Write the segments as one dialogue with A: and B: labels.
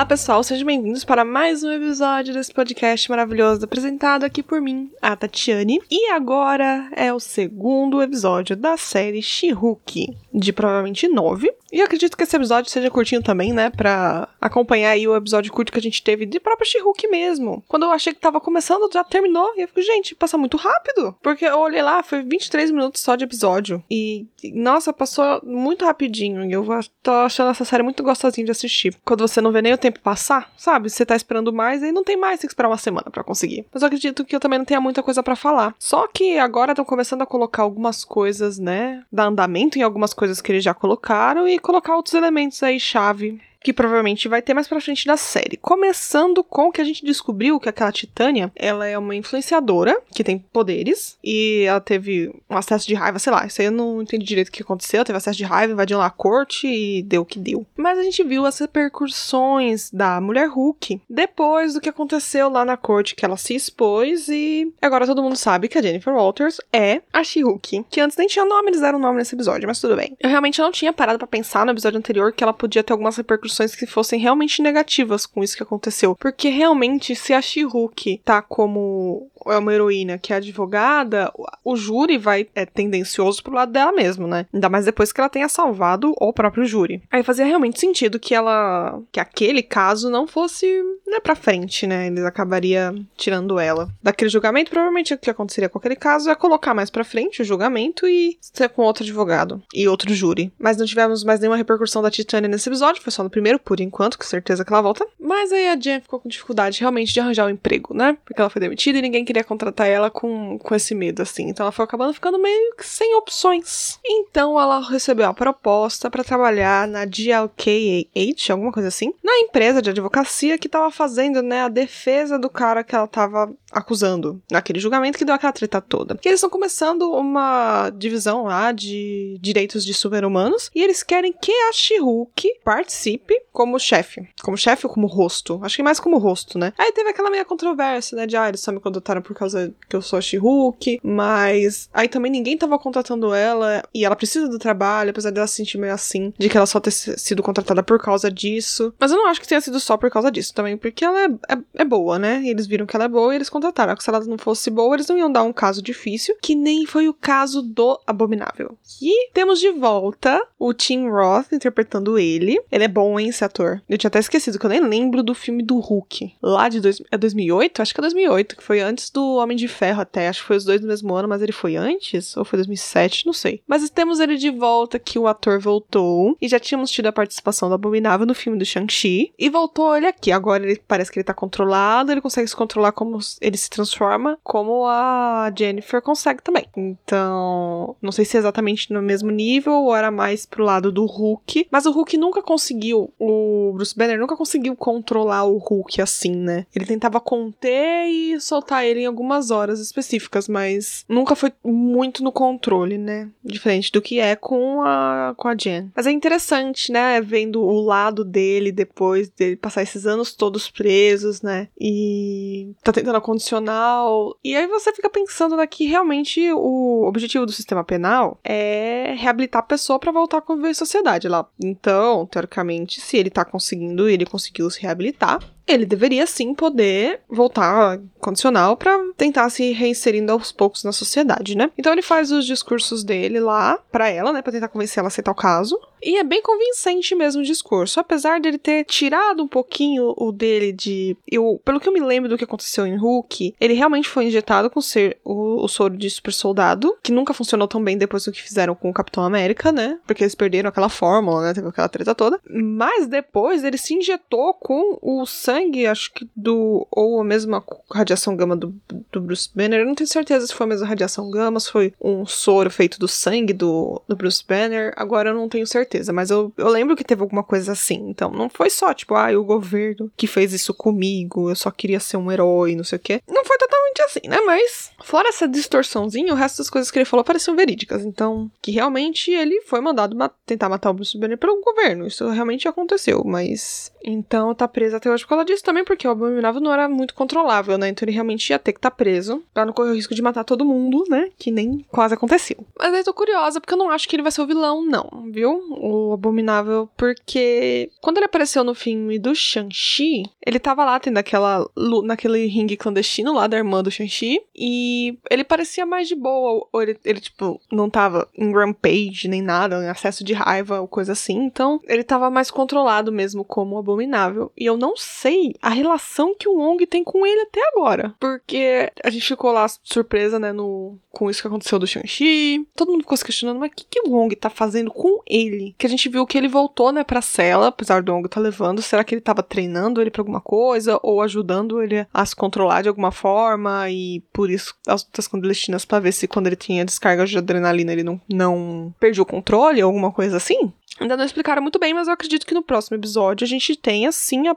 A: Olá, pessoal, sejam bem-vindos para mais um episódio desse podcast maravilhoso apresentado aqui por mim, a Tatiane. E agora é o segundo episódio da série Shihuki, de provavelmente nove. E acredito que esse episódio seja curtinho também, né, pra acompanhar aí o episódio curto que a gente teve de própria Shihuki mesmo. Quando eu achei que tava começando, já terminou, e eu fico, gente, passa muito rápido. Porque eu olhei lá, foi 23 minutos só de episódio. E, nossa, passou muito rapidinho. E eu tô achando essa série muito gostosinha de assistir. Quando você não vê nem o tempo passar, sabe? Você tá esperando mais, aí não tem mais, tem que esperar uma semana para conseguir. Mas eu acredito que eu também não tenha muita coisa para falar. Só que agora estão começando a colocar algumas coisas, né? Dar andamento em algumas coisas que eles já colocaram e colocar outros elementos aí chave que provavelmente vai ter mais pra frente da série. Começando com o que a gente descobriu que aquela Titânia, ela é uma influenciadora que tem poderes e ela teve um acesso de raiva, sei lá, isso aí eu não entendi direito o que aconteceu, teve acesso de raiva, invadiu lá a corte e deu o que deu. Mas a gente viu as repercussões da mulher Hulk depois do que aconteceu lá na corte que ela se expôs e agora todo mundo sabe que a Jennifer Walters é a She-Hulk, que antes nem tinha nome, eles deram nome nesse episódio, mas tudo bem. Eu realmente não tinha parado para pensar no episódio anterior que ela podia ter algumas repercussões repercussões que fossem realmente negativas com isso que aconteceu. Porque realmente, se a She-Hulk tá como é uma heroína que é advogada, o júri vai é tendencioso pro lado dela mesmo, né? Ainda mais depois que ela tenha salvado o próprio júri. Aí fazia realmente sentido que ela que aquele caso não fosse, né, para frente, né? Eles acabaria tirando ela daquele julgamento. Provavelmente o que aconteceria com aquele caso é colocar mais para frente o julgamento e ser com outro advogado e outro júri. Mas não tivemos mais nenhuma repercussão da Titânia nesse episódio, foi só no primeiro por enquanto, com certeza que ela volta. Mas aí a Jen ficou com dificuldade realmente de arranjar um emprego, né? Porque ela foi demitida e ninguém queria contratar ela com, com esse medo, assim. Então ela foi acabando ficando meio que sem opções. Então ela recebeu a proposta para trabalhar na GLKH, alguma coisa assim, na empresa de advocacia que tava fazendo, né, a defesa do cara que ela tava acusando naquele julgamento que deu aquela treta toda. Que eles estão começando uma divisão lá de direitos de super-humanos e eles querem que a She-Hulk participe como chefe. Como chefe ou como rosto? Acho que mais como rosto, né? Aí teve aquela meia controvérsia, né, de ah, eles só me contrataram por causa que eu sou a She-Hulk, mas aí também ninguém tava contratando ela e ela precisa do trabalho, apesar dela se sentir meio assim, de que ela só ter sido contratada por causa disso. Mas eu não acho que tenha sido só por causa disso também, porque ela é, é, é boa, né? Eles viram que ela é boa e eles contrataram. Se ela não fosse boa, eles não iam dar um caso difícil, que nem foi o caso do Abominável. E temos de volta o Tim Roth interpretando ele. Ele é bom, hein, esse ator. Eu tinha até esquecido, que eu nem lembro do filme do Hulk. Lá de dois, é 2008? Acho que é 2008, que foi antes do Homem de Ferro até. Acho que foi os dois no mesmo ano, mas ele foi antes? Ou foi 2007? Não sei. Mas temos ele de volta, que o ator voltou. E já tínhamos tido a participação do Abominável no filme do Shang-Chi. E voltou ele aqui. Agora ele parece que ele tá controlado, ele consegue se controlar como ele se transforma, como a Jennifer consegue também. Então, não sei se é exatamente no mesmo nível ou era mais pro lado do Hulk, mas o Hulk nunca conseguiu, o Bruce Banner nunca conseguiu controlar o Hulk assim, né? Ele tentava conter e soltar ele em algumas horas específicas, mas nunca foi muito no controle, né? Diferente do que é com a com a Jen. Mas é interessante, né, vendo o lado dele depois dele passar esses anos todos presos, né? E tá tentando acondicionar penal. E aí você fica pensando que realmente o objetivo do sistema penal é reabilitar a pessoa para voltar a conviver em sociedade lá. Então, teoricamente, se ele tá conseguindo, ele conseguiu se reabilitar, ele deveria sim poder voltar condicional para tentar se reinserindo aos poucos na sociedade, né? Então ele faz os discursos dele lá para ela, né, para tentar convencer ela a aceitar o caso. E é bem convincente mesmo o discurso, apesar dele ter tirado um pouquinho o dele de, eu, pelo que eu me lembro do que aconteceu em Hulk, ele realmente foi injetado com ser o, o soro de super soldado, que nunca funcionou tão bem depois do que fizeram com o Capitão América, né? Porque eles perderam aquela fórmula, né? Teve aquela treta toda. Mas depois ele se injetou com o sangue sangue, acho que do. Ou a mesma radiação gama do, do Bruce Banner. Eu não tenho certeza se foi a mesma radiação gama, se foi um soro feito do sangue do, do Bruce Banner. Agora eu não tenho certeza, mas eu, eu lembro que teve alguma coisa assim. Então não foi só, tipo, ah, o governo que fez isso comigo, eu só queria ser um herói, não sei o quê. Não foi totalmente assim, né? Mas, fora essa distorçãozinha, o resto das coisas que ele falou pareciam verídicas. Então, que realmente ele foi mandado ma tentar matar o Bruce Banner pelo governo. Isso realmente aconteceu, mas Então tá preso até hoje por causa disso também, porque o Abominável não era muito controlável, né? Então ele realmente ia ter que estar tá preso pra não correr o risco de matar todo mundo, né? Que nem quase aconteceu. Mas eu tô curiosa, porque eu não acho que ele vai ser o vilão, não, viu? O Abominável, porque quando ele apareceu no filme do Shang-Chi, ele tava lá tendo aquela naquele ringue clandestino lá da irmã do Shang-Chi, e ele parecia mais de boa, ou ele, ele, tipo, não tava em rampage nem nada, em acesso de raiva ou coisa assim, então ele tava mais controlado mesmo como abominável. E eu não sei a relação que o Wong tem com ele até agora, porque a gente ficou lá surpresa, né, no, com isso que aconteceu do Shang-Chi, todo mundo ficou se questionando, mas o que, que o Wong tá fazendo com ele? Que a gente viu que ele voltou, né, pra cela, apesar do Wong tá levando, será que ele tava treinando ele pra alguma coisa, ou ajudando ele a se controlar de alguma forma, e por isso as lutas clandestinas pra ver se quando ele tinha descarga de adrenalina ele não, não perdia o controle, alguma coisa assim? Ainda não explicaram muito bem, mas eu acredito que no próximo episódio a gente tenha sim a,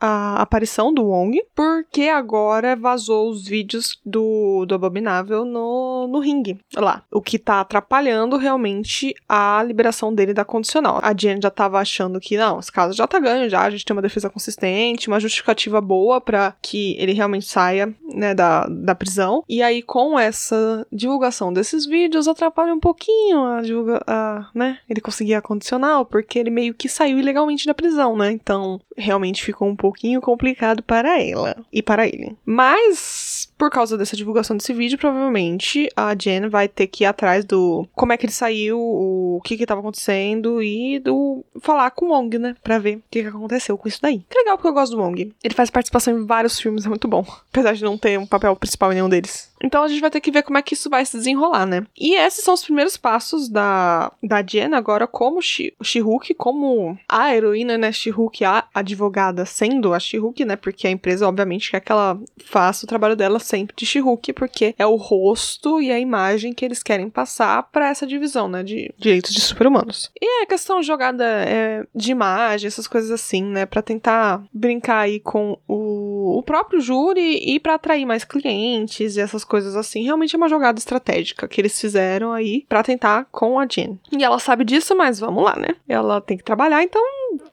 A: a aparição do Wong, porque agora vazou os vídeos do, do Abominável no, no ringue lá. O que tá atrapalhando realmente a liberação dele da condicional. A Jen já tava achando que, não, esse caso já tá ganho, já, a gente tem uma defesa consistente, uma justificativa boa para que ele realmente saia, né, da, da prisão. E aí, com essa divulgação desses vídeos, atrapalha um pouquinho a divulga, a, né, ele conseguir a condicional porque ele meio que saiu ilegalmente da prisão, né? Então, realmente ficou um pouquinho complicado para ela e para ele. Mas, por causa dessa divulgação desse vídeo, provavelmente a Jen vai ter que ir atrás do como é que ele saiu, o que que tava acontecendo e do falar com o Wong, né? Pra ver o que que aconteceu com isso daí. Que legal porque eu gosto do Wong. Ele faz participação em vários filmes, é muito bom. Apesar de não ter um papel principal em nenhum deles. Então a gente vai ter que ver como é que isso vai se desenrolar, né? E esses são os primeiros passos da, da Jen agora como She-Hulk, como a heroína, né? She-Hulk, a advogada, sendo a She-Hulk, né? Porque a empresa, obviamente, quer que ela faça o trabalho dela sempre de She-Hulk, porque é o rosto e a imagem que eles querem passar para essa divisão, né? De direitos de super-humanos. E a questão jogada é, de imagem, essas coisas assim, né? Pra tentar brincar aí com o, o próprio júri e para atrair mais clientes e essas coisas assim. Realmente é uma jogada estratégica que eles fizeram aí para tentar com a Jean. E ela sabe disso, mas vamos lá, né? Ela tem que trabalhar, então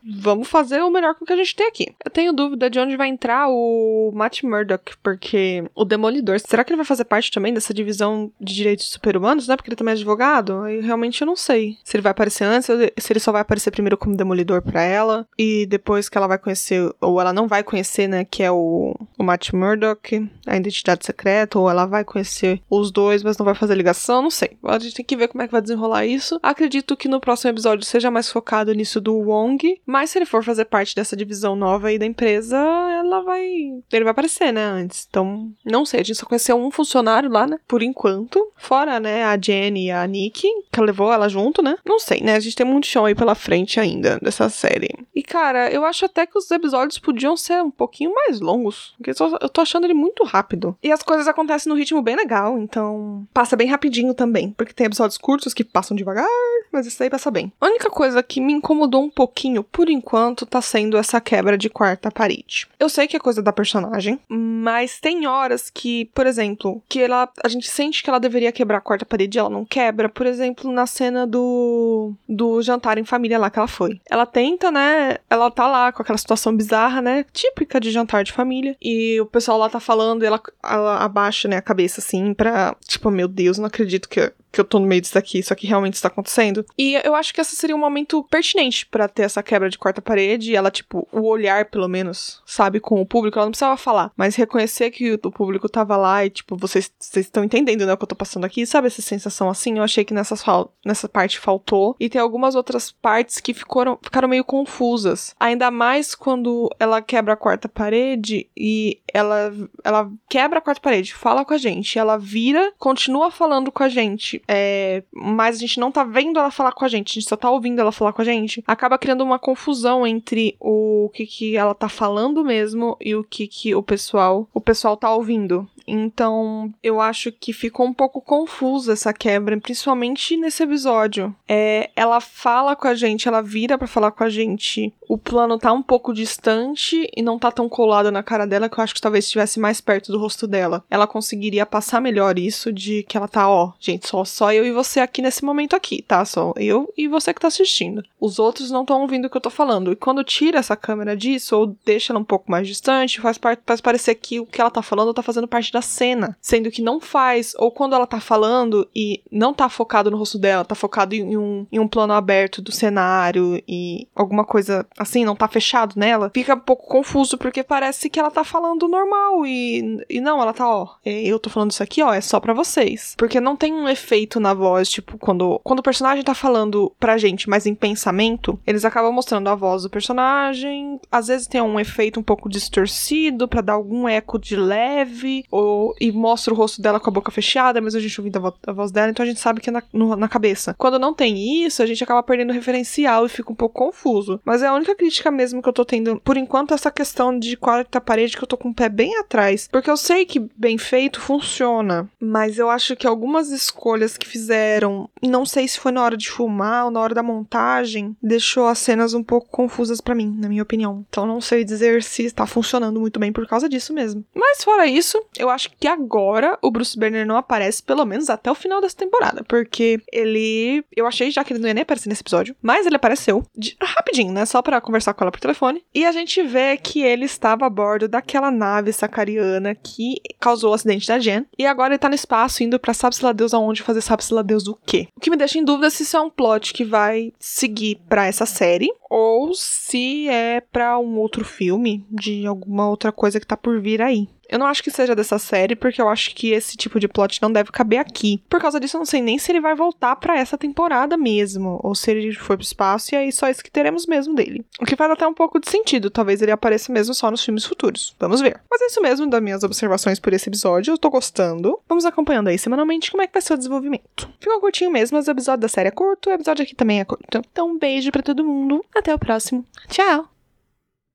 A: vamos fazer o melhor com o que a gente tem aqui. Eu tenho dúvida de onde vai entrar o Matt Murdock, porque o Demolidor, será que ele vai fazer parte também dessa divisão de direitos super-humanos, né? Porque ele também é advogado? Aí realmente eu não sei se ele vai aparecer antes, se ele só vai aparecer primeiro como Demolidor para ela, e depois que ela vai conhecer, ou ela não vai conhecer, né, que é o, o Matt Murdock, a identidade secreta, ou ela vai conhecer os dois, mas não vai fazer ligação, não sei. A gente tem que ver como é que vai desenrolar isso. Acredito que no próximo episódio seja mais focado nisso do Wong, mas se ele for fazer parte dessa divisão nova aí da empresa, ela vai. Ele vai aparecer, né? Antes. Então, não sei. A gente só conheceu um funcionário lá, né? Por enquanto. Fora, né? A Jenny e a Nick, que levou ela junto, né? Não sei, né? A gente tem muito chão aí pela frente ainda dessa série. E, cara, eu acho até que os episódios podiam ser um pouquinho mais longos. Porque eu tô achando ele muito rápido. E as coisas acontecem no ritmo bem legal. Então, passa bem rapidinho também. Porque tem episódios curtos que passam devagar, mas isso aí passa bem. A única coisa que me incomodou um pouquinho por enquanto, tá sendo essa quebra de quarta parede. Eu sei que é coisa da personagem, mas tem horas que, por exemplo, que ela a gente sente que ela deveria quebrar a quarta parede ela não quebra. Por exemplo, na cena do do jantar em família lá que ela foi. Ela tenta, né? Ela tá lá com aquela situação bizarra, né? Típica de jantar de família. E o pessoal lá tá falando e ela, ela abaixa, né, a cabeça assim pra, tipo, meu Deus, não acredito que que eu tô no meio disso aqui, isso aqui realmente está acontecendo. E eu acho que esse seria um momento pertinente para ter essa quebra de quarta parede e ela, tipo, o olhar, pelo menos, sabe, com o público, ela não precisava falar, mas reconhecer que o público tava lá e, tipo, vocês estão entendendo, né, o que eu tô passando aqui, sabe essa sensação assim? Eu achei que nessa, nessa parte faltou. E tem algumas outras partes que ficaram, ficaram meio confusas. Ainda mais quando ela quebra a quarta parede e ela, ela quebra a quarta parede, fala com a gente, ela vira, continua falando com a gente é, mas a gente não tá vendo ela falar com a gente, a gente só tá ouvindo ela falar com a gente, acaba criando uma confusão entre o que, que ela tá falando mesmo e o que, que o pessoal o pessoal tá ouvindo. Então, eu acho que ficou um pouco confusa essa quebra, principalmente nesse episódio. É, ela fala com a gente, ela vira para falar com a gente. O plano tá um pouco distante e não tá tão colado na cara dela que eu acho que talvez estivesse mais perto do rosto dela. Ela conseguiria passar melhor isso de que ela tá, ó, gente, só, só eu e você aqui nesse momento aqui, tá? Só eu e você que tá assistindo. Os outros não estão ouvindo o que eu tô falando. E quando tira essa câmera disso, ou deixa ela um pouco mais distante, faz, faz parecer que o que ela tá falando tá fazendo parte da cena. Sendo que não faz. Ou quando ela tá falando e não tá focado no rosto dela, tá focado em um, em um plano aberto do cenário e alguma coisa assim, não tá fechado nela, fica um pouco confuso porque parece que ela tá falando normal e, e não, ela tá, ó, é, eu tô falando isso aqui, ó, é só para vocês. Porque não tem um efeito na voz, tipo, quando, quando o personagem tá falando pra gente, mas em pensamento, eles acabam mostrando a voz do personagem, às vezes tem um efeito um pouco distorcido para dar algum eco de leve, ou e mostra o rosto dela com a boca fechada, mas a gente ouvindo a, vo a voz dela, então a gente sabe que é na, no, na cabeça. Quando não tem isso, a gente acaba perdendo o referencial e fica um pouco confuso. Mas é a única crítica mesmo que eu tô tendo, por enquanto, essa questão de quarta parede que eu tô com o pé bem atrás. Porque eu sei que bem feito funciona, mas eu acho que algumas escolhas que fizeram, não sei se foi na hora de filmar ou na hora da montagem, deixou as cenas um pouco confusas para mim, na minha opinião. Então não sei dizer se está funcionando muito bem por causa disso mesmo. Mas fora isso, eu acho que agora o Bruce Banner não aparece, pelo menos até o final dessa temporada, porque ele. Eu achei já que ele não ia nem aparecer nesse episódio, mas ele apareceu de... rapidinho, né? Só para conversar com ela por telefone. E a gente vê que ele estava a bordo daquela nave sacariana que causou o acidente da Jen. E agora ele tá no espaço indo pra sabe-se lá Deus aonde fazer sabe-se lá Deus o quê. O que me deixa em dúvida se isso é um plot que vai seguir para essa série ou se é para um outro filme de alguma outra coisa que tá por vir aí. Eu não acho que seja dessa série, porque eu acho que esse tipo de plot não deve caber aqui. Por causa disso, eu não sei nem se ele vai voltar para essa temporada mesmo, ou se ele foi pro espaço e aí só isso que teremos mesmo dele. O que faz até um pouco de sentido, talvez ele apareça mesmo só nos filmes futuros. Vamos ver. Mas é isso mesmo das minhas observações por esse episódio, eu tô gostando. Vamos acompanhando aí semanalmente como é que vai ser o desenvolvimento. Ficou curtinho mesmo, mas o episódio da série é curto, o episódio aqui também é curto. Então, um beijo para todo mundo, até o próximo. Tchau!